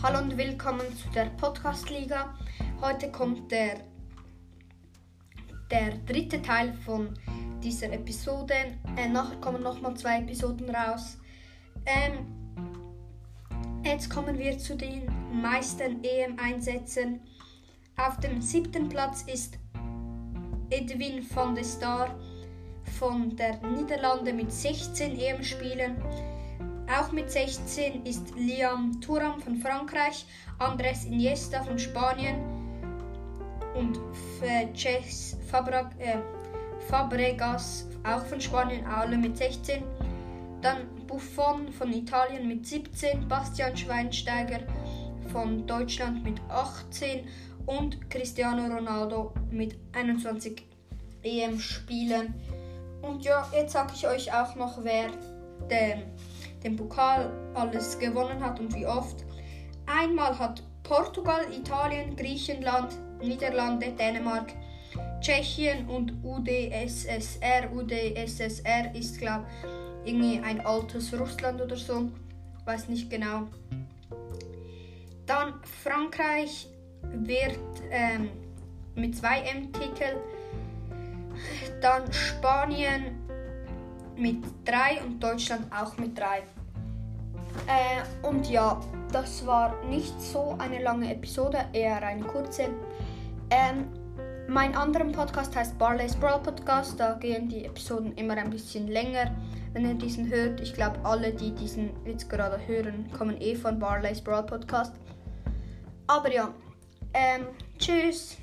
Hallo und willkommen zu der Podcast-Liga. Heute kommt der, der dritte Teil von dieser Episode. Äh, nachher kommen nochmal zwei Episoden raus. Ähm, jetzt kommen wir zu den meisten EM-Einsätzen. Auf dem siebten Platz ist Edwin van der Star von der Niederlande mit 16 EM-Spielen. Auch mit 16 ist Liam Thuram von Frankreich, Andres Iniesta von Spanien und Ches äh, Fabregas auch von Spanien, alle mit 16. Dann Buffon von Italien mit 17, Bastian Schweinsteiger von Deutschland mit 18 und Cristiano Ronaldo mit 21 EM-Spielen. Und ja, jetzt sage ich euch auch noch, wer den den Pokal alles gewonnen hat und wie oft. Einmal hat Portugal, Italien, Griechenland, Niederlande, Dänemark, Tschechien und UdSSR. UdSSR ist, glaube ich, irgendwie ein altes Russland oder so. Weiß nicht genau. Dann Frankreich wird ähm, mit zwei M-Titel. Dann Spanien mit drei und Deutschland auch mit drei. Äh, und ja, das war nicht so eine lange Episode, eher eine kurze. Ähm, mein anderer Podcast heißt Barley's Brawl Podcast. Da gehen die Episoden immer ein bisschen länger. Wenn ihr diesen hört, ich glaube, alle, die diesen jetzt gerade hören, kommen eh von Barley's Brawl Podcast. Aber ja, ähm, tschüss.